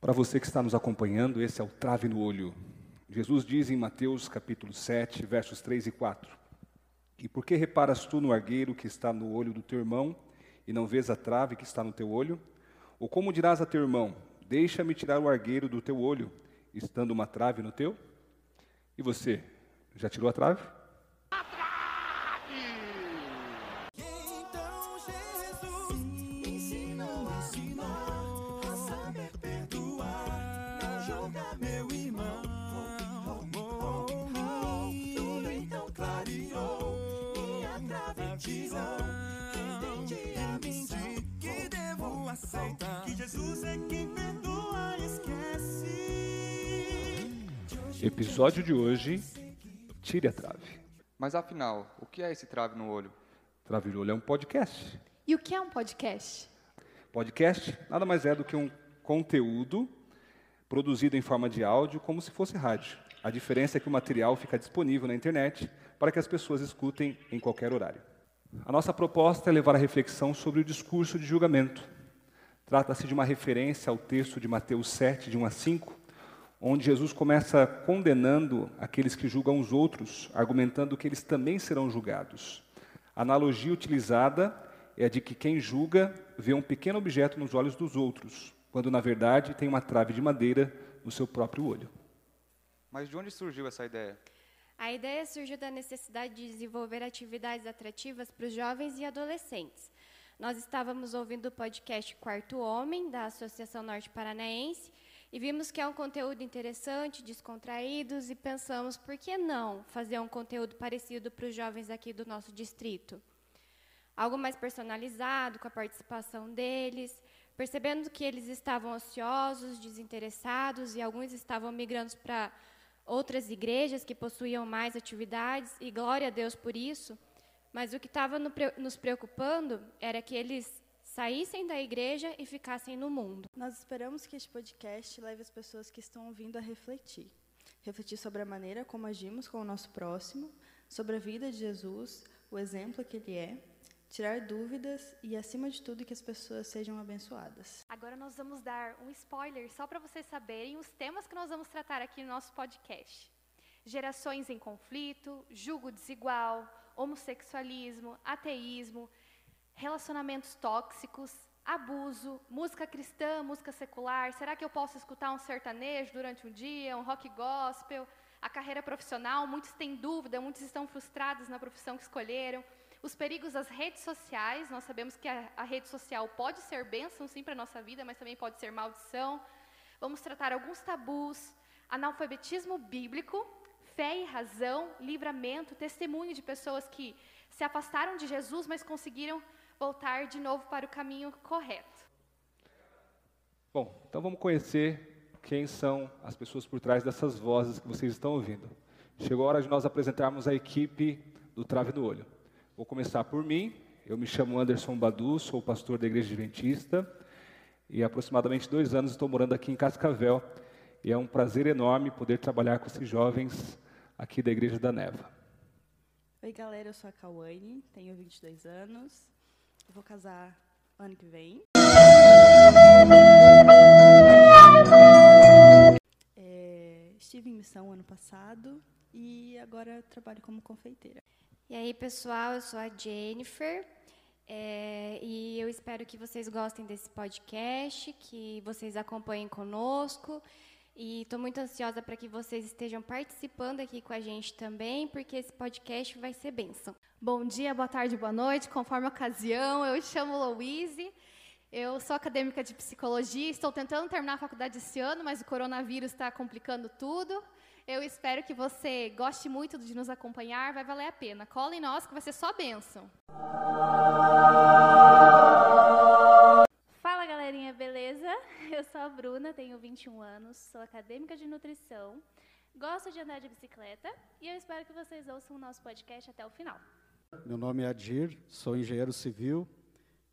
Para você que está nos acompanhando, esse é o Trave no Olho. Jesus diz em Mateus capítulo 7, versos 3 e 4: E por que reparas tu no argueiro que está no olho do teu irmão, e não vês a trave que está no teu olho? Ou como dirás a teu irmão: Deixa-me tirar o argueiro do teu olho, estando uma trave no teu? E você, já tirou a trave? Episódio de hoje: Tire a trave. Mas afinal, o que é esse trave no olho? Trave no Olho é um podcast. E o que é um podcast? Podcast nada mais é do que um conteúdo produzido em forma de áudio, como se fosse rádio. A diferença é que o material fica disponível na internet para que as pessoas escutem em qualquer horário. A nossa proposta é levar a reflexão sobre o discurso de julgamento. Trata-se de uma referência ao texto de Mateus 7, de 1 a 5, onde Jesus começa condenando aqueles que julgam os outros, argumentando que eles também serão julgados. A analogia utilizada é a de que quem julga vê um pequeno objeto nos olhos dos outros, quando na verdade tem uma trave de madeira no seu próprio olho. Mas de onde surgiu essa ideia? A ideia surgiu da necessidade de desenvolver atividades atrativas para os jovens e adolescentes. Nós estávamos ouvindo o podcast Quarto Homem, da Associação Norte Paranaense, e vimos que é um conteúdo interessante, descontraídos, e pensamos, por que não fazer um conteúdo parecido para os jovens aqui do nosso distrito? Algo mais personalizado, com a participação deles, percebendo que eles estavam ociosos, desinteressados, e alguns estavam migrando para outras igrejas que possuíam mais atividades, e glória a Deus por isso, mas o que estava nos preocupando era que eles saíssem da igreja e ficassem no mundo. Nós esperamos que este podcast leve as pessoas que estão ouvindo a refletir. Refletir sobre a maneira como agimos com o nosso próximo, sobre a vida de Jesus, o exemplo que ele é, tirar dúvidas e, acima de tudo, que as pessoas sejam abençoadas. Agora nós vamos dar um spoiler só para vocês saberem os temas que nós vamos tratar aqui no nosso podcast. Gerações em conflito, julgo desigual, homossexualismo, ateísmo, relacionamentos tóxicos, abuso, música cristã, música secular. Será que eu posso escutar um sertanejo durante um dia, um rock gospel? A carreira profissional, muitos têm dúvida, muitos estão frustrados na profissão que escolheram. Os perigos das redes sociais, nós sabemos que a, a rede social pode ser bênção sim para a nossa vida, mas também pode ser maldição. Vamos tratar alguns tabus, analfabetismo bíblico, fé e razão, livramento, testemunho de pessoas que se afastaram de Jesus, mas conseguiram voltar de novo para o caminho correto. Bom, então vamos conhecer quem são as pessoas por trás dessas vozes que vocês estão ouvindo. Chegou a hora de nós apresentarmos a equipe do Trave no Olho. Vou começar por mim. Eu me chamo Anderson Badu, sou pastor da Igreja Adventista e há aproximadamente dois anos estou morando aqui em Cascavel. E é um prazer enorme poder trabalhar com esses jovens aqui da Igreja da Neva. Oi, galera, eu sou a Cauane, tenho 22 anos, eu vou casar ano que vem. É, estive em missão ano passado e agora trabalho como confeiteira. E aí, pessoal, eu sou a Jennifer. é, e eu espero que vocês gostem desse podcast, que vocês acompanhem conosco. E estou muito ansiosa para que vocês estejam participando aqui com a gente também, porque esse podcast vai ser bênção. Bom dia, boa tarde, boa noite, conforme a ocasião. Eu chamo Louise, eu sou acadêmica de psicologia, estou tentando terminar a faculdade esse ano, mas o coronavírus está complicando tudo. Eu espero que você goste muito de nos acompanhar, vai valer a pena. Cola em nós que vai ser só bênção. Fala galerinha, beleza? Eu sou a Bruna, tenho 21 anos, sou acadêmica de nutrição, gosto de andar de bicicleta e eu espero que vocês ouçam o nosso podcast até o final. Meu nome é Adir, sou engenheiro civil,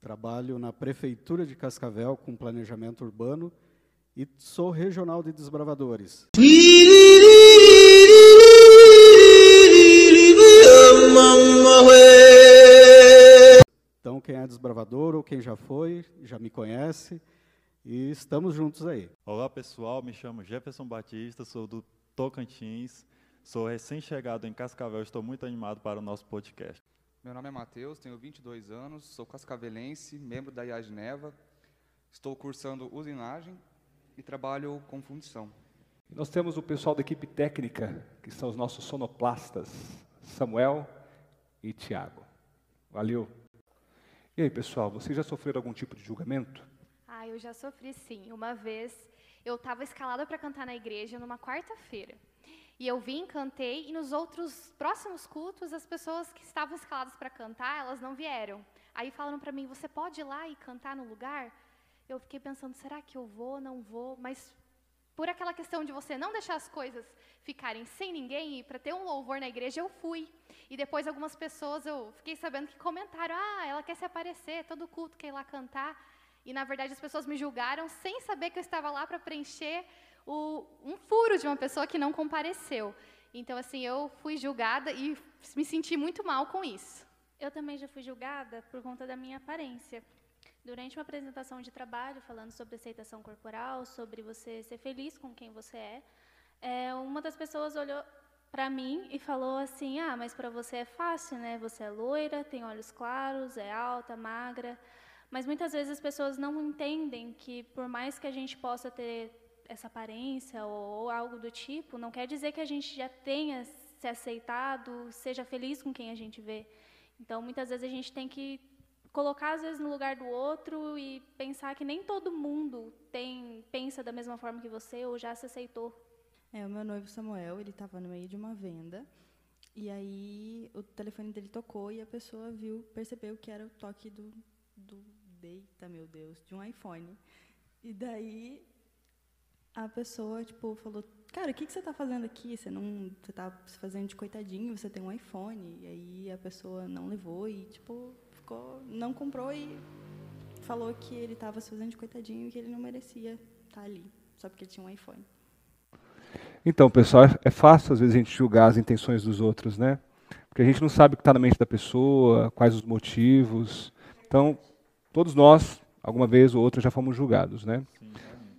trabalho na Prefeitura de Cascavel com planejamento urbano e sou regional de desbravadores. Então, quem é desbravador ou quem já foi, já me conhece. e estamos juntos aí. Olá pessoal, me chamo Jefferson Batista, sou do Tocantins, sou recém-chegado em Cascavel, estou muito animado para o nosso podcast. Meu nome é Matheus, tenho 22 anos, sou cascavelense, membro da IAG Neva, estou cursando usinagem e trabalho com fundição. Nós temos o pessoal da equipe técnica, que são os nossos sonoplastas, Samuel e Tiago. Valeu. E aí, pessoal, vocês já sofreram algum tipo de julgamento? Ah, eu já sofri sim. Uma vez eu estava escalada para cantar na igreja numa quarta-feira. E eu vim, cantei, e nos outros próximos cultos, as pessoas que estavam escaladas para cantar, elas não vieram. Aí falaram para mim: você pode ir lá e cantar no lugar? Eu fiquei pensando: será que eu vou, não vou? Mas por aquela questão de você não deixar as coisas ficarem sem ninguém e para ter um louvor na igreja, eu fui. E depois algumas pessoas eu fiquei sabendo que comentaram: "Ah, ela quer se aparecer, todo culto quer ir lá cantar". E na verdade as pessoas me julgaram sem saber que eu estava lá para preencher o, um furo de uma pessoa que não compareceu. Então assim, eu fui julgada e me senti muito mal com isso. Eu também já fui julgada por conta da minha aparência. Durante uma apresentação de trabalho, falando sobre aceitação corporal, sobre você ser feliz com quem você é, é uma das pessoas olhou para mim e falou assim: Ah, mas para você é fácil, né? Você é loira, tem olhos claros, é alta, magra. Mas muitas vezes as pessoas não entendem que, por mais que a gente possa ter essa aparência ou, ou algo do tipo, não quer dizer que a gente já tenha se aceitado, seja feliz com quem a gente vê. Então, muitas vezes a gente tem que colocar às vezes no lugar do outro e pensar que nem todo mundo tem pensa da mesma forma que você ou já se aceitou. É, o meu noivo Samuel, ele estava no meio de uma venda e aí o telefone dele tocou e a pessoa viu, percebeu que era o toque do, do deita, meu Deus, de um iPhone. E daí a pessoa, tipo, falou, cara, o que, que você está fazendo aqui? Você não, você está se fazendo de coitadinho, você tem um iPhone. E aí a pessoa não levou e, tipo, ficou, não comprou e falou que ele estava se fazendo de coitadinho e que ele não merecia estar ali, só porque ele tinha um iPhone. Então, pessoal, é fácil às vezes a gente julgar as intenções dos outros, né? Porque a gente não sabe o que está na mente da pessoa, quais os motivos. Então, todos nós, alguma vez ou outra, já fomos julgados, né?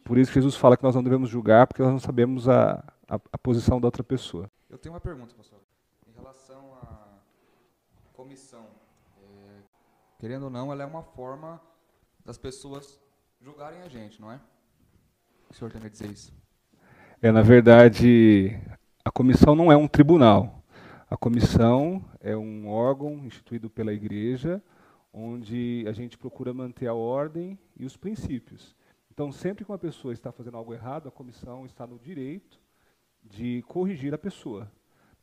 Por isso que Jesus fala que nós não devemos julgar, porque nós não sabemos a, a, a posição da outra pessoa. Eu tenho uma pergunta, pastor. Em relação à comissão, é, querendo ou não, ela é uma forma das pessoas julgarem a gente, não é? O senhor tem a dizer isso? É, na verdade, a comissão não é um tribunal. A comissão é um órgão instituído pela igreja, onde a gente procura manter a ordem e os princípios. Então, sempre que uma pessoa está fazendo algo errado, a comissão está no direito de corrigir a pessoa.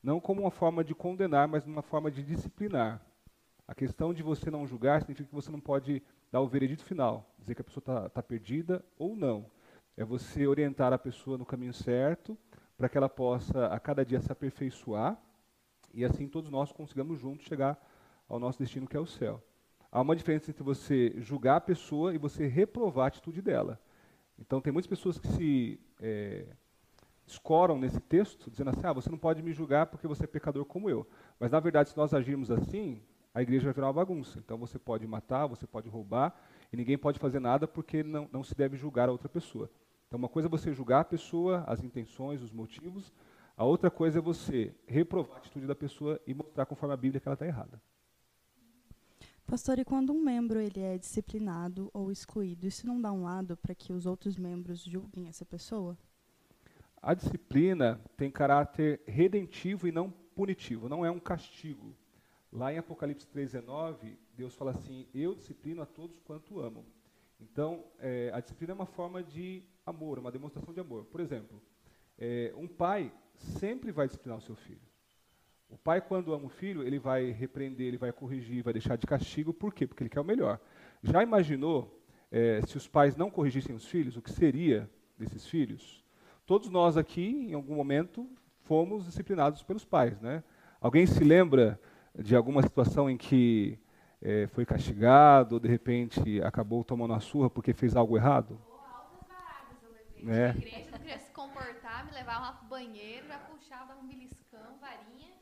Não como uma forma de condenar, mas uma forma de disciplinar. A questão de você não julgar significa que você não pode dar o veredito final, dizer que a pessoa está tá perdida ou não. É você orientar a pessoa no caminho certo, para que ela possa a cada dia se aperfeiçoar e assim todos nós consigamos juntos chegar ao nosso destino que é o céu. Há uma diferença entre você julgar a pessoa e você reprovar a atitude dela. Então, tem muitas pessoas que se é, escoram nesse texto, dizendo assim: ah, você não pode me julgar porque você é pecador como eu. Mas, na verdade, se nós agirmos assim, a igreja vai virar uma bagunça. Então, você pode matar, você pode roubar, e ninguém pode fazer nada porque não, não se deve julgar a outra pessoa. Então, uma coisa é você julgar a pessoa, as intenções, os motivos. A outra coisa é você reprovar a atitude da pessoa e mostrar conforme a Bíblia que ela está errada. Pastor, e quando um membro ele é disciplinado ou excluído, isso não dá um lado para que os outros membros julguem essa pessoa? A disciplina tem caráter redentivo e não punitivo, não é um castigo. Lá em Apocalipse 3,19, Deus fala assim: Eu disciplino a todos quanto amam. Então, é, a disciplina é uma forma de amor, uma demonstração de amor. Por exemplo, é, um pai sempre vai disciplinar o seu filho. O pai, quando ama o filho, ele vai repreender, ele vai corrigir, vai deixar de castigo. Por quê? Porque ele quer o melhor. Já imaginou é, se os pais não corrigissem os filhos, o que seria desses filhos? Todos nós aqui, em algum momento, fomos disciplinados pelos pais. Né? Alguém se lembra de alguma situação em que é, foi castigado, ou de repente acabou tomando a surra porque fez algo errado? É. igreja, não queria se comportar, me levava lá pro banheiro, já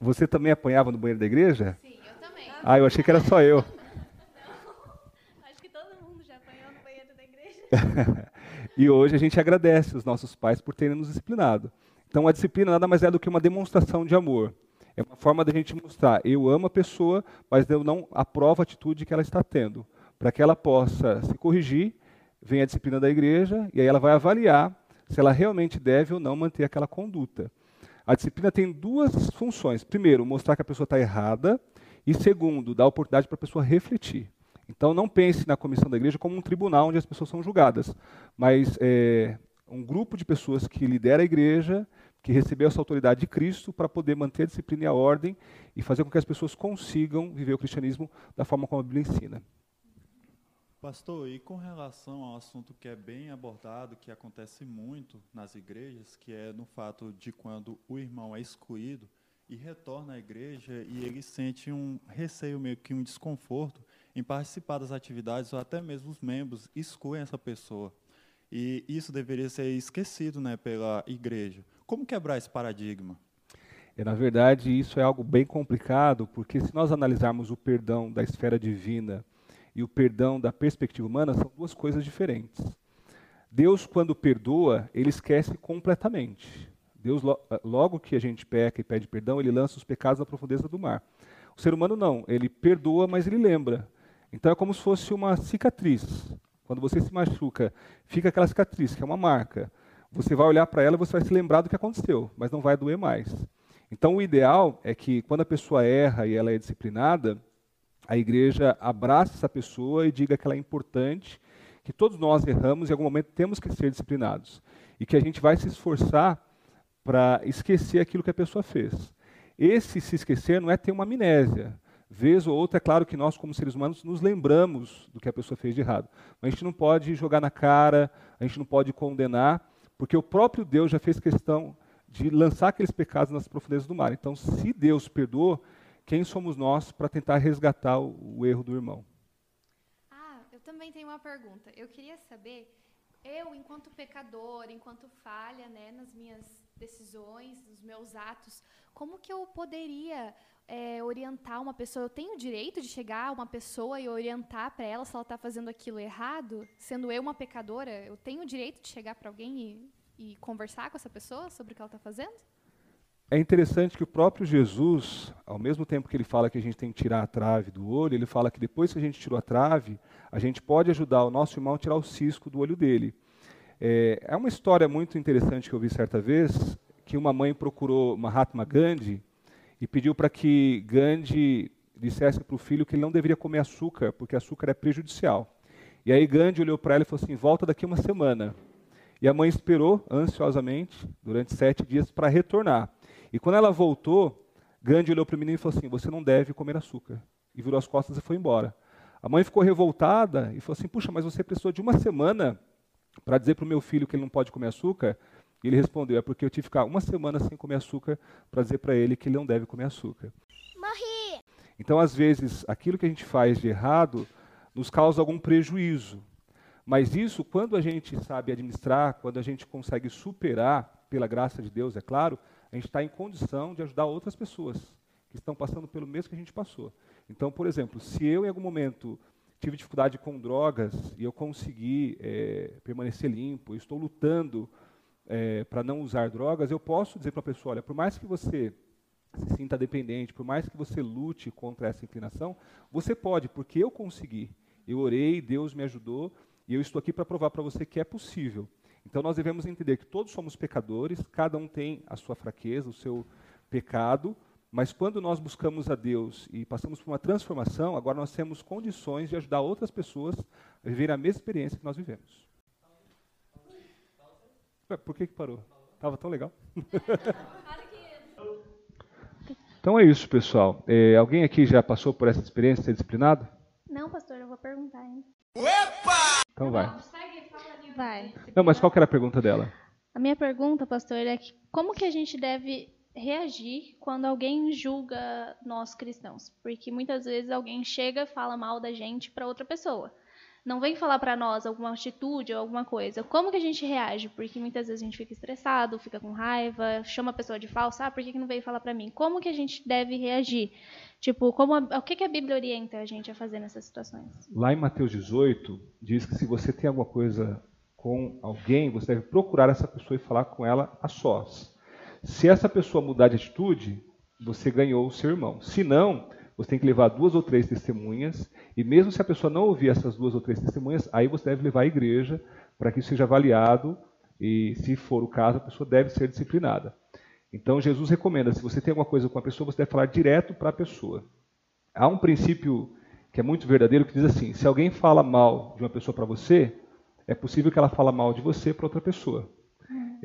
Você também apanhava no banheiro da igreja? Sim, eu também. Ah, eu achei que era só eu. Não, acho que todo mundo já apanhou no banheiro da igreja. E hoje a gente agradece os nossos pais por terem nos disciplinado. Então, a disciplina nada mais é do que uma demonstração de amor. É uma forma da gente mostrar, eu amo a pessoa, mas eu não aprovo a atitude que ela está tendo. Para que ela possa se corrigir, vem a disciplina da igreja e aí ela vai avaliar se ela realmente deve ou não manter aquela conduta. A disciplina tem duas funções. Primeiro, mostrar que a pessoa está errada. E segundo, dar oportunidade para a pessoa refletir. Então, não pense na comissão da igreja como um tribunal onde as pessoas são julgadas, mas é um grupo de pessoas que lidera a igreja, que recebeu essa autoridade de Cristo para poder manter a disciplina e a ordem e fazer com que as pessoas consigam viver o cristianismo da forma como a Bíblia ensina. Pastor, e com relação ao assunto que é bem abordado, que acontece muito nas igrejas, que é no fato de quando o irmão é excluído e retorna à igreja e ele sente um receio, meio que um desconforto em participar das atividades, ou até mesmo os membros excluem essa pessoa. E isso deveria ser esquecido né, pela igreja. Como quebrar esse paradigma? É, na verdade, isso é algo bem complicado, porque se nós analisarmos o perdão da esfera divina e o perdão da perspectiva humana são duas coisas diferentes. Deus, quando perdoa, ele esquece completamente. Deus, eh, logo que a gente peca e pede perdão, ele lança os pecados na profundeza do mar. O ser humano não, ele perdoa, mas ele lembra. Então é como se fosse uma cicatriz. Quando você se machuca, fica aquela cicatriz, que é uma marca. Você vai olhar para ela e você vai se lembrar do que aconteceu, mas não vai doer mais. Então o ideal é que quando a pessoa erra e ela é disciplinada, a igreja abraça essa pessoa e diga que ela é importante, que todos nós erramos e em algum momento temos que ser disciplinados. E que a gente vai se esforçar para esquecer aquilo que a pessoa fez. Esse se esquecer não é ter uma amnésia. Vez ou outra, é claro que nós, como seres humanos, nos lembramos do que a pessoa fez de errado. Mas a gente não pode jogar na cara, a gente não pode condenar, porque o próprio Deus já fez questão de lançar aqueles pecados nas profundezas do mar. Então, se Deus perdoou, quem somos nós para tentar resgatar o, o, erro do irmão? Ah, eu também tenho uma pergunta. Eu queria saber, eu, enquanto pecador, enquanto falha né, nas minhas decisões, nos meus atos, como que eu poderia é, orientar uma pessoa? Eu tenho o direito de chegar a uma pessoa e orientar para ela se ela está fazendo aquilo errado? Sendo eu uma pecadora, eu tenho o direito de chegar para alguém e, e conversar com essa pessoa sobre o que ela está fazendo? É interessante que o próprio Jesus, ao mesmo tempo que ele fala que a gente tem que tirar a trave do olho, ele fala que depois que a gente tirou a trave, a gente pode ajudar o nosso irmão a tirar o cisco do olho dele. É, é uma história muito interessante que eu vi certa vez, que uma mãe procurou Mahatma Gandhi e pediu para que Gandhi dissesse para o filho que ele não deveria comer açúcar, porque açúcar é prejudicial. E aí Gandhi olhou para ela e falou assim, volta daqui uma semana. E a mãe esperou ansiosamente, durante sete dias, para retornar. E quando ela voltou, Gandhi olhou para o menino e falou assim: Você não deve comer açúcar. E virou as costas e foi embora. A mãe ficou revoltada e falou assim: Puxa, mas você precisou de uma semana para dizer para o meu filho que ele não pode comer açúcar? E ele respondeu: É porque eu tive que ficar uma semana sem comer açúcar para dizer para ele que ele não deve comer açúcar. Morri! Então, às vezes, aquilo que a gente faz de errado nos causa algum prejuízo. Mas isso, quando a gente sabe administrar, quando a gente consegue superar, pela graça de Deus, é claro, a gente está em condição de ajudar outras pessoas que estão passando pelo mesmo que a gente passou. Então, por exemplo, se eu em algum momento tive dificuldade com drogas e eu consegui é, permanecer limpo, estou lutando é, para não usar drogas, eu posso dizer para a pessoa, olha, por mais que você se sinta dependente, por mais que você lute contra essa inclinação, você pode, porque eu consegui. Eu orei, Deus me ajudou, e eu estou aqui para provar para você que é possível. Então nós devemos entender que todos somos pecadores, cada um tem a sua fraqueza, o seu pecado, mas quando nós buscamos a Deus e passamos por uma transformação, agora nós temos condições de ajudar outras pessoas a viver a mesma experiência que nós vivemos. Por que, que parou? Estava tão legal. então é isso, pessoal. É, alguém aqui já passou por essa experiência de ser disciplinado? Não, pastor, eu vou perguntar ainda. Então vai. Vai. Não, mas qual que era a pergunta dela? A minha pergunta, pastor, é que como que a gente deve reagir quando alguém julga nós cristãos? Porque muitas vezes alguém chega e fala mal da gente para outra pessoa. Não vem falar para nós alguma atitude ou alguma coisa. Como que a gente reage? Porque muitas vezes a gente fica estressado, fica com raiva, chama a pessoa de falsa. Ah, por que, que não veio falar para mim? Como que a gente deve reagir? Tipo, como a, o que, que a Bíblia orienta a gente a fazer nessas situações? Lá em Mateus 18, diz que se você tem alguma coisa com alguém, você deve procurar essa pessoa e falar com ela a sós. Se essa pessoa mudar de atitude, você ganhou o seu irmão. Se não, você tem que levar duas ou três testemunhas, e mesmo se a pessoa não ouvir essas duas ou três testemunhas, aí você deve levar à igreja para que isso seja avaliado, e se for o caso, a pessoa deve ser disciplinada. Então Jesus recomenda, se você tem alguma coisa com a pessoa, você deve falar direto para a pessoa. Há um princípio que é muito verdadeiro que diz assim: se alguém fala mal de uma pessoa para você, é possível que ela fale mal de você para outra pessoa.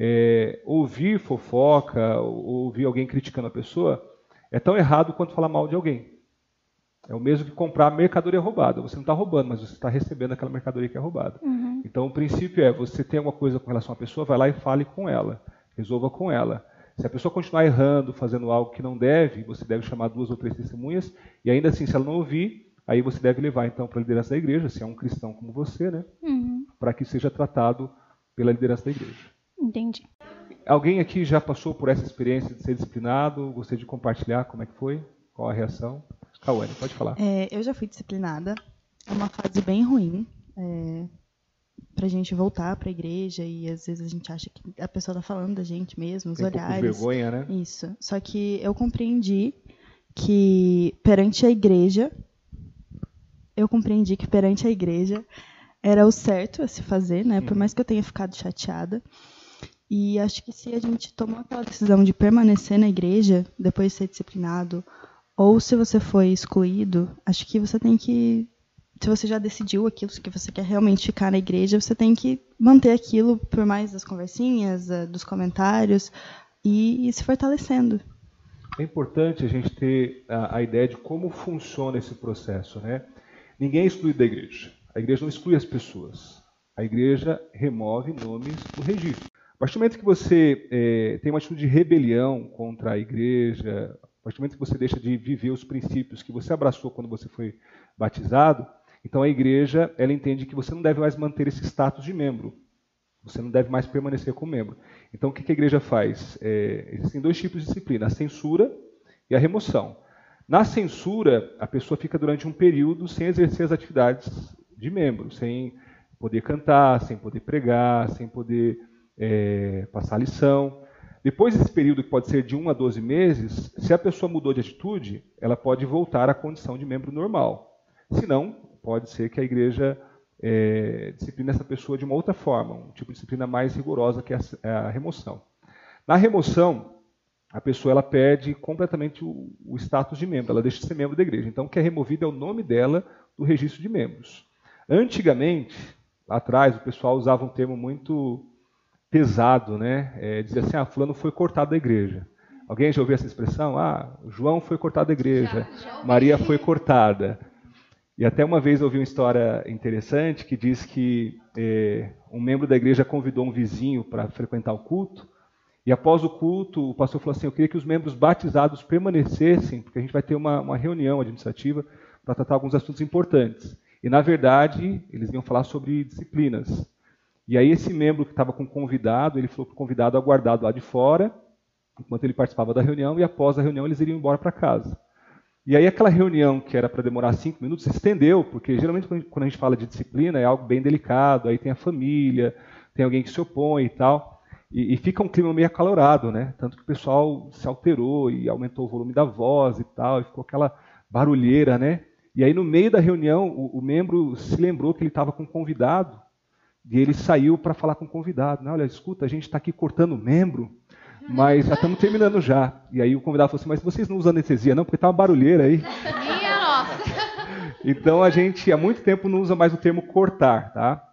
É, ouvir fofoca, ou ouvir alguém criticando a pessoa, é tão errado quanto falar mal de alguém. É o mesmo que comprar mercadoria roubada. Você não está roubando, mas você está recebendo aquela mercadoria que é roubada. Uhum. Então, o princípio é: você tem alguma coisa com relação à pessoa, vai lá e fale com ela, resolva com ela. Se a pessoa continuar errando, fazendo algo que não deve, você deve chamar duas ou três testemunhas, e ainda assim, se ela não ouvir, aí você deve levar então para a liderança da igreja, se é um cristão como você, né? Uhum. Para que seja tratado pela liderança da igreja. Entendi. Alguém aqui já passou por essa experiência de ser disciplinado? Gostaria de compartilhar como é que foi? Qual a reação? Cauane, pode falar. É, eu já fui disciplinada. É uma fase bem ruim. É, para a gente voltar para a igreja e às vezes a gente acha que a pessoa está falando da gente mesmo, os Tem um pouco de olhares. vergonha, né? Isso. Só que eu compreendi que perante a igreja, eu compreendi que perante a igreja era o certo a se fazer, né? Por mais que eu tenha ficado chateada. E acho que se a gente tomou aquela decisão de permanecer na igreja depois de ser disciplinado, ou se você foi excluído, acho que você tem que se você já decidiu aquilo que você quer realmente ficar na igreja, você tem que manter aquilo por mais das conversinhas, eh, dos comentários e ir se fortalecendo. É importante a gente ter a, a ideia de como funciona esse processo, né? Ninguém é excluído da igreja. A igreja não exclui as pessoas. A igreja remove nomes do registro. A partir do momento que você eh, tem uma atitude de rebelião contra a igreja, a partir do momento que você deixa de viver os princípios que você abraçou quando você foi batizado, então a igreja ela entende que você não deve mais manter esse status de membro. Você não deve mais permanecer como membro. Então o que a igreja faz? É, existem dois tipos de disciplina: a censura e a remoção. Na censura, a pessoa fica durante um período sem exercer as atividades de membro, sem poder cantar, sem poder pregar, sem poder é, passar lição. Depois desse período, que pode ser de 1 a 12 meses, se a pessoa mudou de atitude, ela pode voltar à condição de membro normal. Se não, pode ser que a igreja é, discipline essa pessoa de uma outra forma, um tipo de disciplina mais rigorosa que é a, a remoção. Na remoção, a pessoa ela perde completamente o, o, status de membro, ela deixa de ser membro da igreja. Então, o que é removido é o nome dela do registro de membros. Antigamente, lá atrás, o pessoal usava um termo muito pesado, né? É, dizia assim, ah, fulano foi cortado da igreja. Alguém já ouviu essa expressão? Ah, João foi cortado da igreja, já, já Maria foi cortada. E até uma vez eu ouvi uma história interessante que diz que é, um membro da igreja convidou um vizinho para frequentar o culto. E após o culto, o pastor falou assim: Eu queria que os membros batizados permanecessem, porque a gente vai ter uma, uma reunião administrativa para tratar alguns assuntos importantes. E, na verdade, eles iam falar sobre disciplinas. E aí, esse membro que estava com o convidado, ele falou para o convidado aguardado lá de fora, enquanto ele participava da reunião, e após a reunião eles iriam embora para casa. E aí aquela reunião que era para demorar cinco minutos se estendeu, porque geralmente quando a gente fala de disciplina é algo bem delicado, aí tem a família, tem alguém que se opõe e tal, e, e fica um clima meio acalorado, né? Tanto que o pessoal se alterou e aumentou o volume da voz e tal, e ficou aquela barulheira, né? E aí no meio da reunião o, o membro se lembrou que ele estava com um convidado e ele saiu para falar com o convidado. Né? Olha, escuta, a gente está aqui cortando membro mas já estamos terminando já. E aí o convidado falou assim, mas vocês não usam anestesia não? Porque tá uma barulheira aí. Minha nossa! Então a gente há muito tempo não usa mais o termo cortar, tá?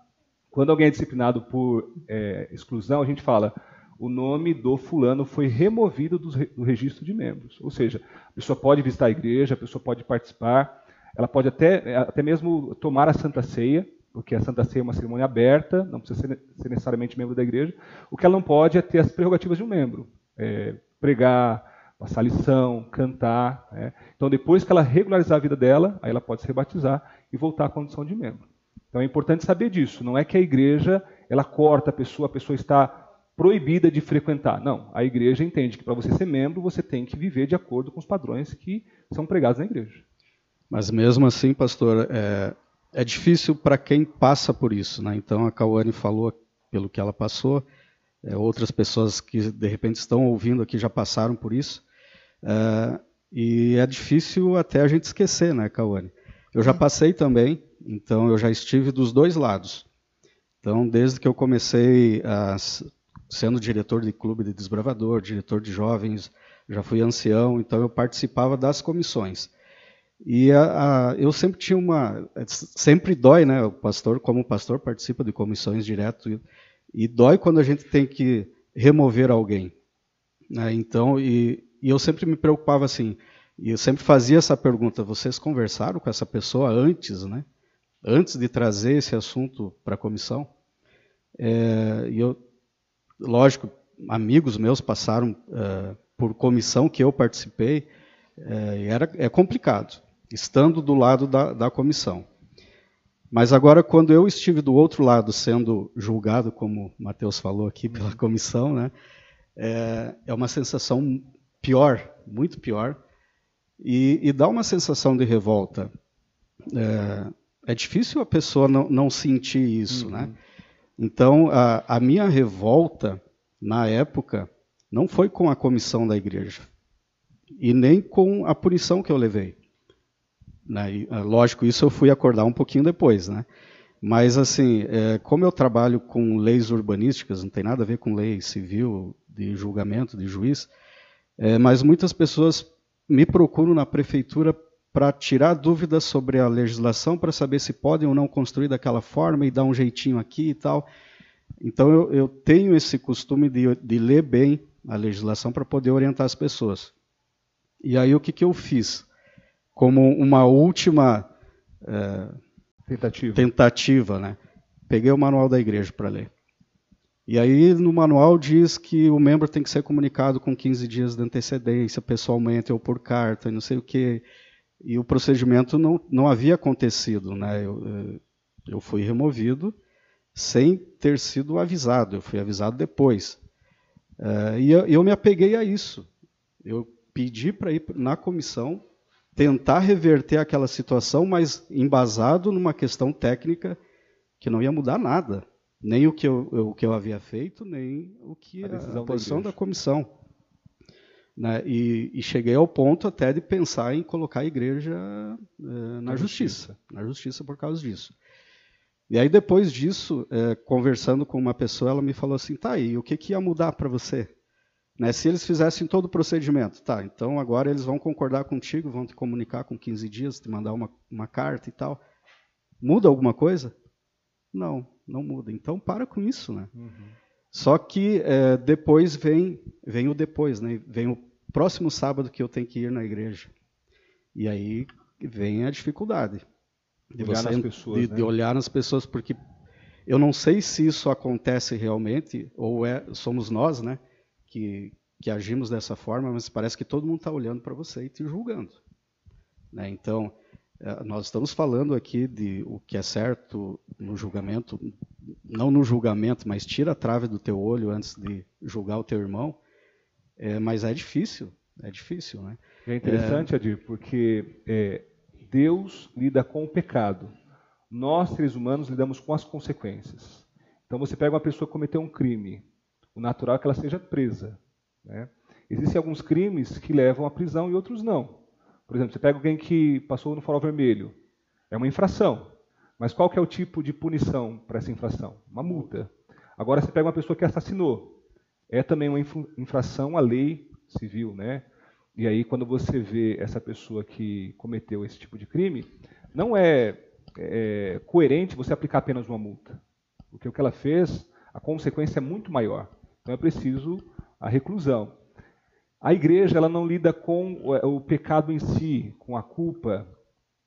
Quando alguém é disciplinado por é, exclusão, a gente fala o nome do fulano foi removido do, do registro de membros. Ou seja, a pessoa pode visitar a igreja, a pessoa pode participar, ela pode até, até mesmo tomar a Santa Ceia, porque a Santa Ceia é uma cerimônia aberta, não precisa ser, ser necessariamente membro da igreja. O que ela não pode é ter as prerrogativas de um membro. É, pregar, passar lição, cantar. Né? Então, depois que ela regularizar a vida dela, aí ela pode se rebatizar e voltar à condição de membro. Então, é importante saber disso. Não é que a igreja ela corta a pessoa, a pessoa está proibida de frequentar. Não, a igreja entende que para você ser membro, você tem que viver de acordo com os padrões que são pregados na igreja. Mas mesmo assim, pastor, é, é difícil para quem passa por isso. Né? Então, a Cauane falou pelo que ela passou, é, outras pessoas que de repente estão ouvindo aqui já passaram por isso. É, e é difícil até a gente esquecer, né, Cauane? Eu já passei também, então eu já estive dos dois lados. Então, desde que eu comecei a, sendo diretor de clube de desbravador, diretor de jovens, já fui ancião, então eu participava das comissões. E a, a, eu sempre tinha uma, sempre dói, né? O pastor, como pastor, participa de comissões direto e, e dói quando a gente tem que remover alguém. Né? Então, e, e eu sempre me preocupava assim, e eu sempre fazia essa pergunta: vocês conversaram com essa pessoa antes, né? Antes de trazer esse assunto para a comissão? É, e eu, lógico, amigos meus passaram é, por comissão que eu participei, é, era, é complicado, estando do lado da, da comissão. Mas agora, quando eu estive do outro lado, sendo julgado, como o Matheus falou aqui, pela uhum. comissão, né, é, é uma sensação pior, muito pior, e, e dá uma sensação de revolta. É, é difícil a pessoa não, não sentir isso, né? uhum. né? Então, a, a minha revolta, na época, não foi com a comissão da igreja, e nem com a punição que eu levei. Né? E, é, lógico, isso eu fui acordar um pouquinho depois, né? Mas, assim, é, como eu trabalho com leis urbanísticas, não tem nada a ver com lei civil, de julgamento, de juiz, é, mas muitas pessoas me procuram na prefeitura para tirar dúvidas sobre a legislação, para saber se podem ou não construir daquela forma e dar um jeitinho aqui e tal. Então eu, eu tenho esse costume de, de, ler bem a legislação para poder orientar as pessoas. E aí o que, que eu fiz? Como uma última é, tentativa. tentativa, né? Peguei o manual da igreja para ler. E aí no manual diz que o membro tem que ser comunicado com 15 dias de antecedência, pessoalmente ou por carta, e não sei o quê. E o procedimento não, não havia acontecido. Né? Eu, eh, eu fui removido sem ter sido avisado, eu fui avisado depois. Uh, e eu, eu, me apeguei a isso. Eu pedi para ir na comissão tentar reverter aquela situação, mas embasado numa questão técnica que não ia mudar nada nem o que eu, o que eu havia feito, nem o que a, a posição da, da comissão. Né? E, e, cheguei ao ponto até de pensar em colocar a igreja eh, na justiça, justiça, na justiça por causa disso. E aí depois disso, eh, conversando com uma pessoa, ela me falou assim, tá, e o que, que ia mudar para você? Né, se eles fizessem todo o procedimento, tá, então agora eles vão concordar contigo, vão te comunicar com 15 dias, te mandar uma, uma carta e tal. Muda alguma coisa? Não não muda. Então para com isso, né? Uhum. Só que é, depois vem, vem o depois, né? Vem o próximo sábado que eu tenho que ir na igreja. E aí vem a dificuldade de, olhar nas pessoas, de, né? de olhar nas pessoas, porque eu não sei se isso acontece realmente ou é somos nós, né? Que que agimos dessa forma, mas parece que todo mundo está olhando para você e te julgando. Né? Então, nós estamos falando aqui de o que é certo no julgamento, não no julgamento, mas tira a trave do teu olho antes de julgar o teu irmão. É, mas é difícil, é difícil, né? É interessante, é... Adir, porque é, Deus lida com o pecado. Nós, seres humanos, lidamos com as consequências. Então, você pega uma pessoa que cometeu um crime, o natural é que ela seja presa. Né? Existem alguns crimes que levam à prisão e outros não. Por exemplo, você pega alguém que passou no farol vermelho, é uma infração. Mas qual que é o tipo de punição para essa infração? Uma multa. Agora você pega uma pessoa que assassinou, é também uma infração à lei civil, né? E aí quando você vê essa pessoa que cometeu esse tipo de crime, não é, é coerente você aplicar apenas uma multa, porque o que ela fez, a consequência é muito maior. Então é preciso a reclusão. A igreja ela não lida com o pecado em si, com a culpa.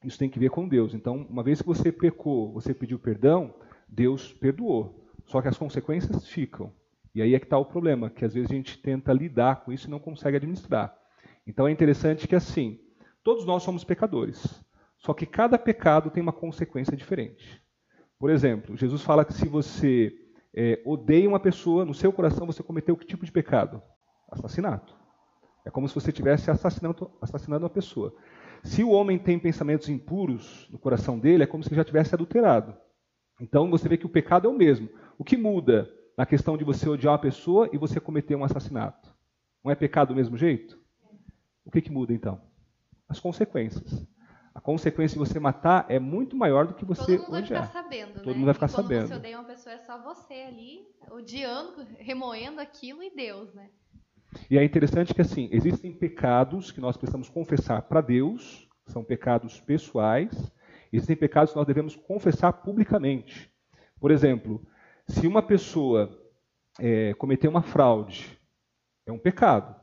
Isso tem que ver com Deus. Então, uma vez que você pecou, você pediu perdão, Deus perdoou. Só que as consequências ficam. E aí é que está o problema, que às vezes a gente tenta lidar com isso e não consegue administrar. Então é interessante que assim, todos nós somos pecadores. Só que cada pecado tem uma consequência diferente. Por exemplo, Jesus fala que se você é, odeia uma pessoa, no seu coração você cometeu que tipo de pecado? Assassinato. É como se você estivesse assassinando, assassinando uma pessoa. Se o homem tem pensamentos impuros no coração dele, é como se ele já tivesse adulterado. Então você vê que o pecado é o mesmo. O que muda na questão de você odiar uma pessoa e você cometer um assassinato. Não é pecado do mesmo jeito? O que, que muda então? As consequências. A consequência de você matar é muito maior do que você Todo mundo vai odiar. ficar sabendo, Todo né? mundo vai ficar E quando sabendo. você odeia uma pessoa, é só você ali, odiando, remoendo aquilo e Deus, né? E é interessante que assim, existem pecados que nós precisamos confessar para Deus, são pecados pessoais, existem pecados que nós devemos confessar publicamente. Por exemplo, se uma pessoa é, cometer uma fraude, é um pecado.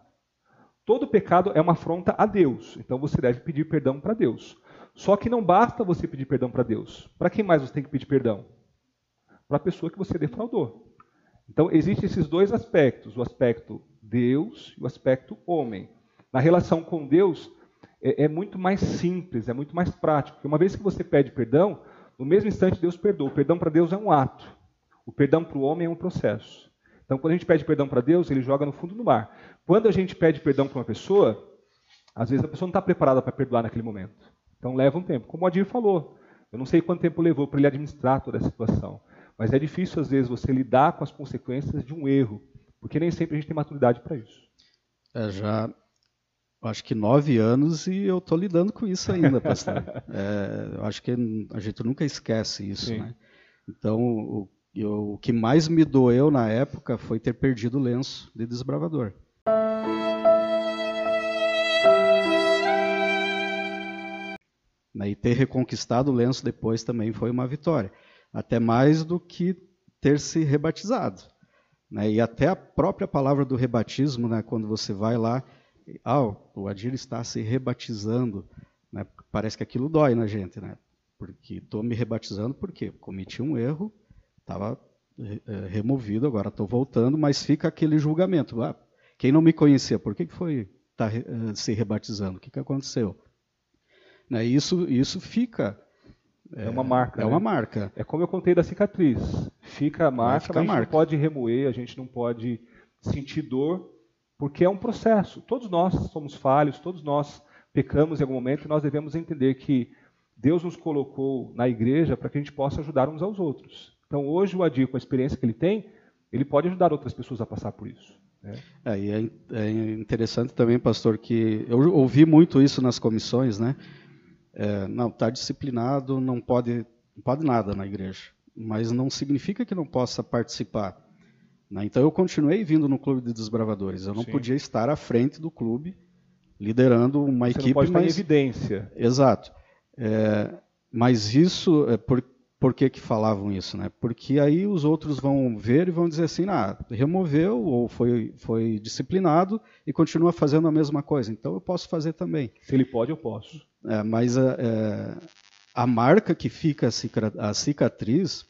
Todo pecado é uma afronta a Deus, então você deve pedir perdão para Deus. Só que não basta você pedir perdão para Deus. Para quem mais você tem que pedir perdão? Para a pessoa que você defraudou. Então, existem esses dois aspectos: o aspecto Deus e o aspecto homem. Na relação com Deus, é, é muito mais simples, é muito mais prático. Porque uma vez que você pede perdão, no mesmo instante Deus perdoa. O perdão para Deus é um ato, o perdão para o homem é um processo. Então, quando a gente pede perdão para Deus, ele joga no fundo do mar. Quando a gente pede perdão para uma pessoa, às vezes a pessoa não está preparada para perdoar naquele momento. Então, leva um tempo. Como o Adir falou, eu não sei quanto tempo levou para ele administrar toda a situação. Mas é difícil, às vezes, você lidar com as consequências de um erro, porque nem sempre a gente tem maturidade para isso. É, já acho que nove anos e eu estou lidando com isso ainda, pastor. É, acho que a gente nunca esquece isso, Sim. né? Então, o, eu- o que mais me doeu na época foi ter perdido o lenço de desbravador. Né, E ter reconquistado o lenço depois também foi uma vitória. Até mais do que ter se rebatizado. Né? E até a própria palavra do rebatismo, né, quando você vai lá, ah, o Adir está se rebatizando, né? parece que aquilo dói na gente, né? Porque estou me rebatizando porque cometi um erro, estava removido, agora estou voltando, mas fica aquele julgamento. Ah, quem não me conhecia, por que, foi tá, eh, se rebatizando? O que, que aconteceu? Né, Isso, isso fica. É uma marca, É né? uma marca. É como eu contei da cicatriz. Fica a marca, mas a gente marca. não pode remoer, a gente não pode sentir dor, porque é um processo. Todos nós somos falhos, todos nós pecamos em algum momento e nós devemos entender que Deus nos colocou na igreja para que a gente possa ajudar uns aos outros. Então, hoje, o Adir, com a experiência que ele tem, ele pode ajudar outras pessoas a passar por isso. né? É, e é, é interessante também, pastor, que eu ouvi muito isso nas comissões, né? É, não, está disciplinado, não pode, não pode nada na igreja, mas não significa que não possa participar. né? Então eu continuei vindo no clube de desbravadores. Eu não Sim. podia estar à frente do clube, liderando uma Você equipe, não pode estar em mas evidência. Exato. É, mas isso, é por, por que, que falavam isso? Né? Porque aí os outros vão ver e vão dizer assim, ah, removeu ou foi, foi disciplinado e continua fazendo a mesma coisa, então eu posso fazer também. Se ele pode, eu posso. É, mas a, é, a marca que fica a, cicatriz,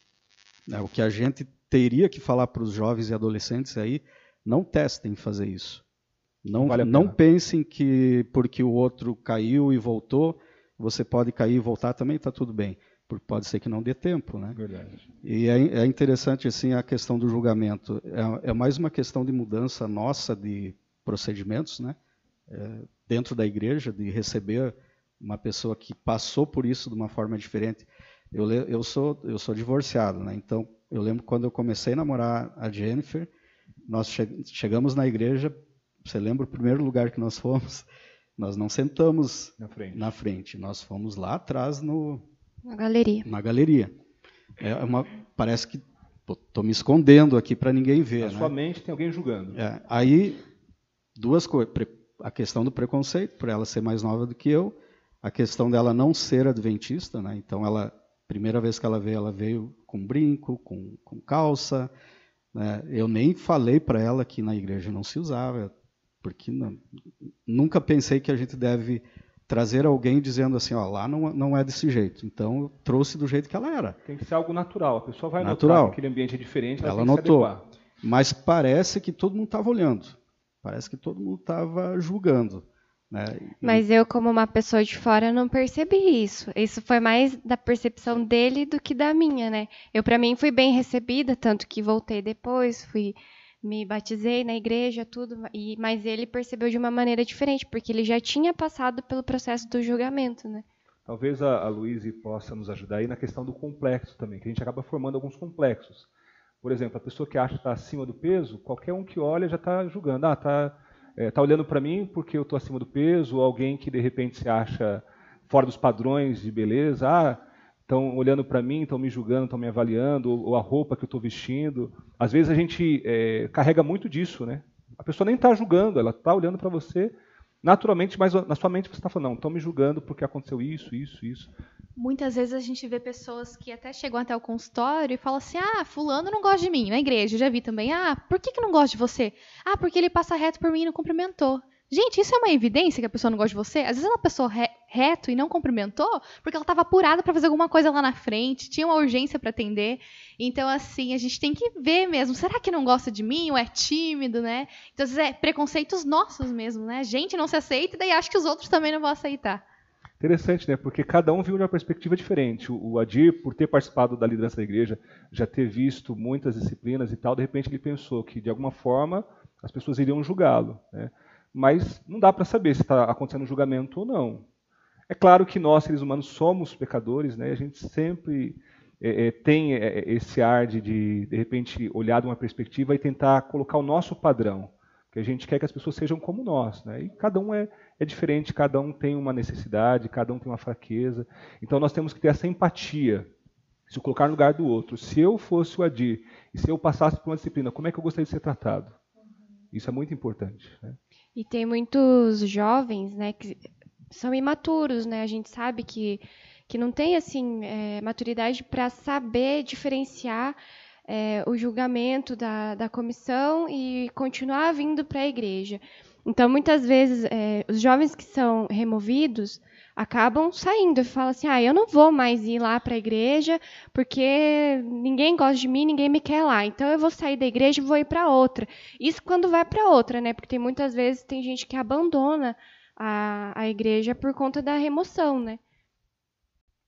né, o que a gente teria que falar para os jovens e adolescentes aí, não testem fazer isso. Não, Vale não pensem que porque o outro caiu e voltou, você pode cair e voltar também, está tudo bem. Porque pode ser que não dê tempo, né? Verdade. E é, é interessante assim a questão do julgamento. É, é mais uma questão de mudança nossa de procedimentos, né? É, dentro da igreja, de receber uma pessoa que passou por isso de uma forma diferente. Eu, eu sou eu sou divorciado, né? Então eu lembro quando eu comecei a namorar a Jennifer, nós che- chegamos na igreja. Você lembra o primeiro lugar que nós fomos? Nós não sentamos Na frente. na frente, nós fomos lá atrás no Na galeria. na galeria. É uma, parece que estou me escondendo aqui para ninguém ver. Na né? sua mente tem alguém julgando. É, aí, duas coisas. A questão do preconceito, por ela ser mais nova do que eu. A questão dela não ser adventista, né? Então, ela, primeira vez que ela veio, ela veio com brinco, com, com calça. né? Eu nem falei para ela que na igreja não se usava, porque não- nunca pensei que a gente deve trazer alguém dizendo assim, ó, lá não, não é desse jeito. Então, eu trouxe do jeito que ela era. Tem que ser algo natural. A pessoa vai Natural. notar que aquele ambiente é diferente, ela, Ela tem que notou. se adequar. Mas parece que todo mundo estava olhando. Parece que todo mundo estava julgando. Né? E- Mas eu, como uma pessoa de fora, não percebi isso. Isso foi mais da percepção dele do que da minha, né? Eu, para mim, fui bem recebida, tanto que voltei depois, fui me batizei na igreja, tudo, e mas ele percebeu de uma maneira diferente, porque ele já tinha passado pelo processo do julgamento, né? Talvez a, a possa nos ajudar aí na questão do complexo também, que a gente acaba formando alguns complexos. Por exemplo, a pessoa que acha que está acima do peso, qualquer um que olha já está julgando. Ah, está é, tá olhando para mim porque eu estou acima do peso, ou alguém que de repente se acha fora dos padrões de beleza. Ah, estão olhando para mim, estão me julgando, estão me avaliando, ou, a roupa que eu estou vestindo. Às vezes a gente é, carrega muito disso, né? A pessoa nem está julgando, ela está olhando para você naturalmente, mas na sua mente você está falando, não, estão me julgando porque aconteceu isso, isso, isso. Muitas vezes a gente vê pessoas que até chegam até o consultório e falam assim: ah, fulano não gosta de mim. Na igreja, já vi também. Ah, por que, que não gosta de você? Ah, porque ele passa reto por mim e não cumprimentou. Gente, isso é uma evidência que a pessoa não gosta de você? Às vezes é uma pessoa re reto e não cumprimentou porque ela estava apurada para fazer alguma coisa lá na frente, tinha uma urgência para atender. Então, assim, a gente tem que ver mesmo. Será que não gosta de mim ou é tímido, né? Então, às vezes é preconceitos nossos mesmo, né? A gente não se aceita e daí acha que os outros também não vão aceitar. Interessante, né? Porque cada um viu de uma perspectiva diferente. O Adir, por ter participado da liderança da igreja, já ter visto muitas disciplinas e tal, de repente ele pensou que, de alguma forma, as pessoas iriam julgá-lo. Né? Mas não dá para saber se está acontecendo um julgamento ou não. É claro que nós, seres humanos, somos pecadores, né? a gente sempre é, é, tem é, esse ar de, de, de repente, olhar de uma perspectiva e tentar colocar o nosso padrão, porque a gente quer que as pessoas sejam como nós. Né? E cada um é, é diferente, cada um tem uma necessidade, cada um tem uma fraqueza. Então nós temos que ter essa empatia, se colocar no lugar do outro. Se eu fosse o Adir e se eu passasse por uma disciplina, como é que eu gostaria de ser tratado? Isso é muito importante. Né? E tem muitos jovens, né, que são imaturos, né? A gente sabe que, que não tem assim é, maturidade para saber diferenciar é, o julgamento da, da comissão e continuar vindo para a igreja. Então, muitas vezes, é, os jovens que são removidos acabam saindo e falam assim: ah, eu não vou mais ir lá para a igreja porque ninguém gosta de mim, ninguém me quer lá. Então eu vou sair da igreja e vou ir para outra. Isso quando vai para outra, né? Porque tem muitas vezes tem gente que abandona a, a igreja por conta da remoção, né?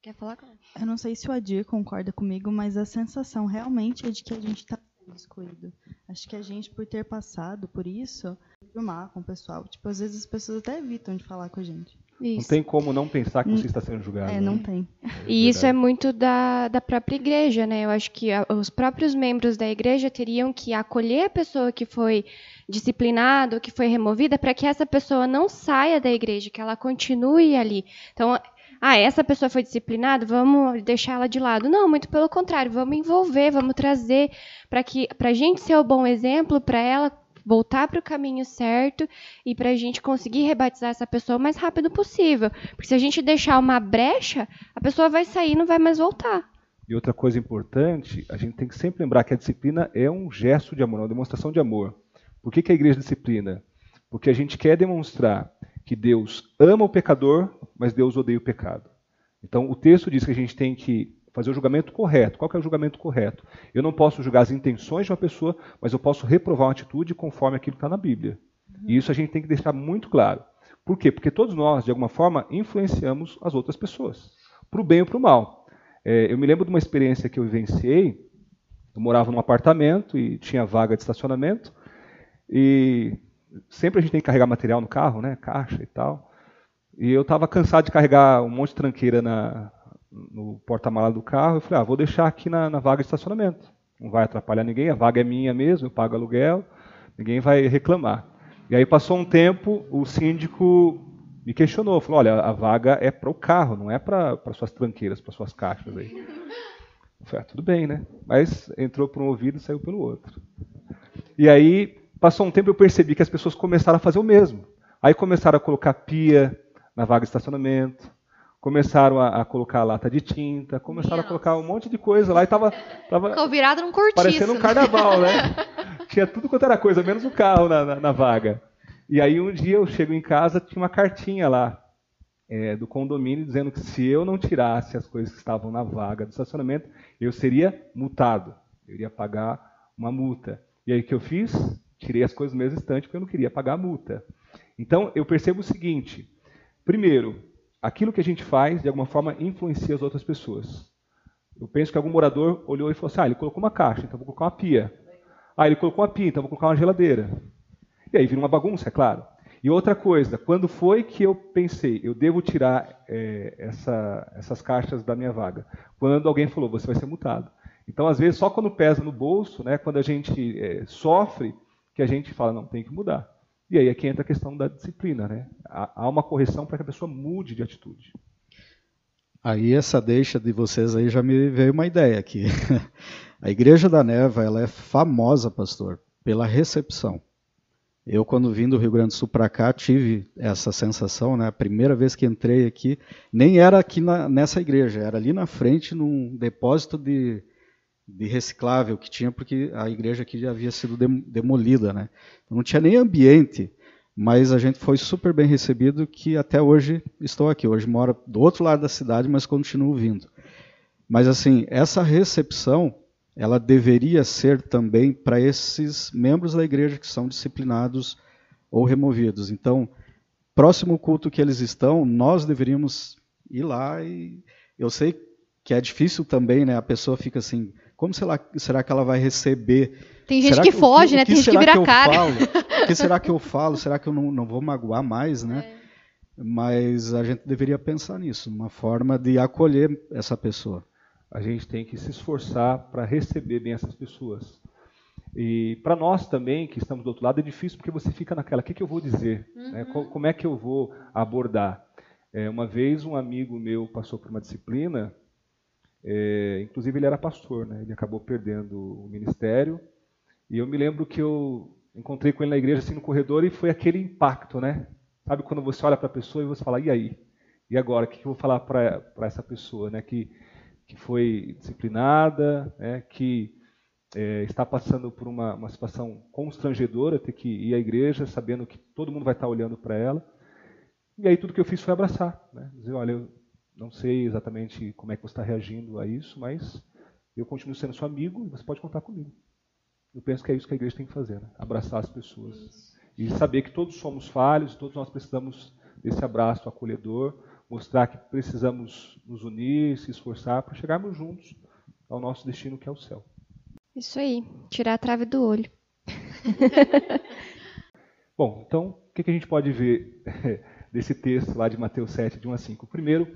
Quer falar? Eu não sei se o Adir concorda comigo, mas a sensação realmente é de que a gente está excluído. Acho que a gente, por ter passado por isso, filmar com o pessoal. Tipo, às vezes as pessoas até evitam de falar com a gente. Isso. Não tem como não pensar que você está sendo julgado. É, né? não tem. É e isso é muito da, da própria igreja, né? Eu acho que a, os próprios membros da igreja teriam que acolher a pessoa que foi disciplinada, que foi removida, para que essa pessoa não saia da igreja, que ela continue ali. Então, ah, essa pessoa foi disciplinada, vamos deixar ela de lado. Não, muito pelo contrário, vamos envolver, vamos trazer para que para a gente ser o bom exemplo para ela voltar para o caminho certo e para a gente conseguir rebatizar essa pessoa o mais rápido possível. Porque se a gente deixar uma brecha, a pessoa vai sair e não vai mais voltar. E outra coisa importante, a gente tem que sempre lembrar que a disciplina é um gesto de amor, uma demonstração de amor. Por que, que a igreja disciplina? Porque a gente quer demonstrar que Deus ama o pecador, mas Deus odeia o pecado. Então, o texto diz que a gente tem que fazer o julgamento correto. Qual é o julgamento correto? Eu não posso julgar as intenções de uma pessoa, mas eu posso reprovar uma atitude conforme aquilo que está na Bíblia. E isso a gente tem que deixar muito claro. Por quê? Porque todos nós, de alguma forma, influenciamos as outras pessoas, para o bem ou para o mal. É, eu me lembro de uma experiência que eu vivenciei. Eu morava num apartamento e tinha vaga de estacionamento. E sempre a gente tem que carregar material no carro, né? Caixa e tal. E eu estava cansado de carregar um monte de tranqueira na, no porta-mala do carro. Eu falei, ah, vou deixar aqui na, na, vaga de estacionamento. Não vai atrapalhar ninguém, a vaga é minha mesmo, eu pago aluguel, ninguém vai reclamar. E aí passou um tempo, o síndico me questionou, falou, olha, a vaga é para o carro, não é para suas tranqueiras, para suas caixas aí. Eu falei, ah, tudo bem, né? Mas entrou por um ouvido e saiu pelo outro. E aí, passou um tempo, eu percebi que as pessoas começaram a fazer o mesmo. Aí começaram a colocar pia na vaga de estacionamento, começaram a, a, colocar lata de tinta, começaram a colocar um monte de coisa lá e tava, tava Ficou virado num cortiço. Parecendo um carnaval, né? tinha tudo quanto era coisa, menos o carro na, na, na, vaga. E aí um dia eu chego em casa, tinha uma cartinha lá é, do condomínio dizendo que se eu não tirasse as coisas que estavam na vaga do estacionamento, eu seria multado. Eu iria pagar uma multa. E aí o que eu fiz? Tirei as coisas do mesmo instante porque eu não queria pagar a multa. Então eu percebo o seguinte: primeiro, aquilo que a gente faz, de alguma forma, influencia as outras pessoas. Eu penso que algum morador olhou e falou assim: ah, ele colocou uma caixa, então vou colocar uma pia. Ah, ele colocou uma pia, então vou colocar uma geladeira. E aí vira uma bagunça, é claro. E outra coisa, quando foi que eu pensei, eu devo tirar é, essa, essas caixas da minha vaga? Quando alguém falou, você vai ser multado. Então, às vezes, só quando pesa no bolso, né, quando a gente é, sofre, que a gente fala, não, tem que mudar. E aí que entra a questão da disciplina. Né? Há uma correção para que a pessoa mude de atitude. Aí essa deixa de vocês aí já me veio uma ideia aqui. A Igreja da Neva, ela é famosa, pastor, pela recepção. Eu, quando vim do Rio Grande do Sul para cá, tive essa sensação, né? A primeira vez que entrei aqui, nem era aqui na, nessa igreja, era ali na frente, num depósito de, de reciclável que tinha, porque a igreja aqui já havia sido demolida, né? Não tinha nem ambiente, mas a gente foi super bem recebido, que até hoje estou aqui. Hoje moro do outro lado da cidade, mas continuo vindo. Mas assim, essa recepção, ela deveria ser também para esses membros da igreja que são disciplinados ou removidos. Então, próximo culto que eles estão, nós deveríamos ir lá e eu sei que é difícil também, né? A pessoa fica assim, como será, será que ela vai receber? Tem gente que, que, foge, o, né? O que Tem gente que vira que cara. Falo? O que será que eu falo? Será que eu não, não vou magoar mais, né? É. Mas a gente deveria pensar nisso, uma forma de acolher essa pessoa. A gente tem que se esforçar para receber bem essas pessoas. E para nós também, que estamos do outro lado, é difícil porque você fica naquela, o que, que eu vou dizer? Uhum. Né? Como é que eu vou abordar? É, uma vez um amigo meu passou por uma disciplina é, inclusive ele era pastor, né? Ele acabou perdendo o ministério. E eu me lembro que eu encontrei com ele na igreja assim no corredor e foi aquele impacto, né? Sabe quando você olha para a pessoa e você fala, e aí? E agora, o que eu vou falar para essa pessoa, né? Que, que foi disciplinada, né? que é, está passando por uma, uma situação constrangedora, ter que ir à igreja sabendo que todo mundo vai estar olhando para ela. E aí tudo que eu fiz foi abraçar, né? dizer, olha, eu não sei exatamente como é que você está reagindo a isso, mas eu continuo sendo seu amigo e você pode contar comigo. Eu penso que é isso que a igreja tem que fazer, né? abraçar as pessoas. Isso. E saber que todos somos falhos, todos nós precisamos desse abraço acolhedor, mostrar que precisamos nos unir, se esforçar para chegarmos juntos ao nosso destino que é o céu. Isso aí, tirar a trave do olho. Bom, então, o que a gente pode ver desse texto lá de Mateus 7, de 1 a 5? Primeiro,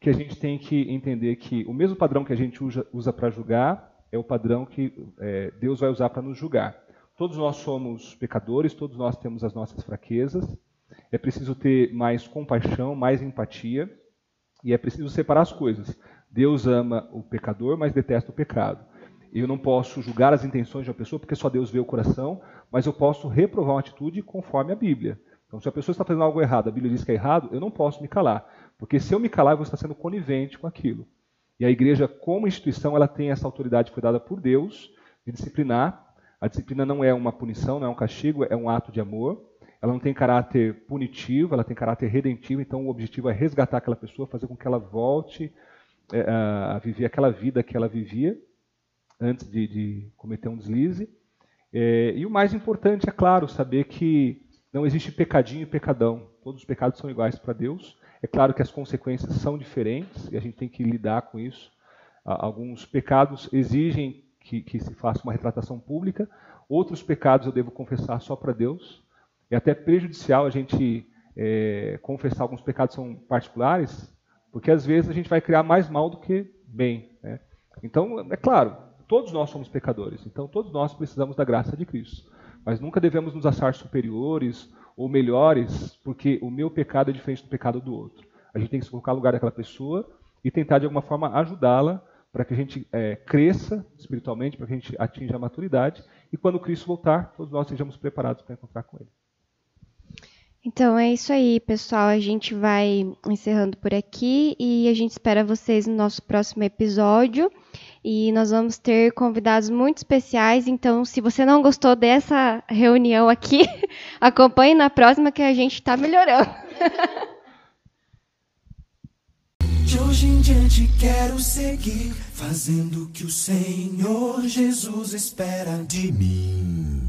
que a gente tem que entender que o mesmo padrão que a gente usa, usa para julgar é o padrão que é, Deus vai usar para nos julgar. Todos nós somos pecadores, todos nós temos as nossas fraquezas. É preciso ter mais compaixão, mais empatia, e é preciso separar as coisas. Deus ama o pecador, mas detesta o pecado. Eu não posso julgar as intenções de uma pessoa, porque só Deus vê o coração, mas eu posso reprovar uma atitude conforme a Bíblia. Então, se a pessoa está fazendo algo errado, a Bíblia diz que é errado, eu não posso me calar. Porque se eu me calar, eu vou estar sendo conivente com aquilo. E a igreja, como instituição, ela tem essa autoridade que foi dada por Deus de disciplinar. A disciplina não é uma punição, não é um castigo, é um ato de amor. Ela não tem caráter punitivo, ela tem caráter redentivo. Então, o objetivo é resgatar aquela pessoa, fazer com que ela volte é, a viver aquela vida que ela vivia antes de, de cometer um deslize. É, e o mais importante, é claro, saber que não existe pecadinho e pecadão. Todos os pecados são iguais para Deus. É claro que as consequências são diferentes e a gente tem que lidar com isso. Alguns pecados exigem que, que se faça uma retratação pública, outros pecados eu devo confessar só para Deus. É até prejudicial a gente é, confessar alguns pecados são particulares, porque às vezes a gente vai criar mais mal do que bem. Né? Então, é claro, todos nós somos pecadores, então todos nós precisamos da graça de Cristo. Mas nunca devemos nos achar superiores ou melhores, porque o meu pecado é diferente do pecado do outro. A gente tem que se colocar no lugar daquela pessoa e tentar de alguma forma ajudá-la para que a gente é, cresça espiritualmente, para que a gente atinja a maturidade e quando Cristo voltar, todos nós sejamos preparados para encontrar com Ele. Então é isso aí, pessoal. A gente vai encerrando por aqui e a gente espera vocês no nosso próximo episódio. E nós vamos ter convidados muito especiais. Então, se você não gostou dessa reunião aqui, acompanhe na próxima que a gente está melhorando. De hoje em diante quero seguir fazendo o que o Senhor Jesus espera de mim.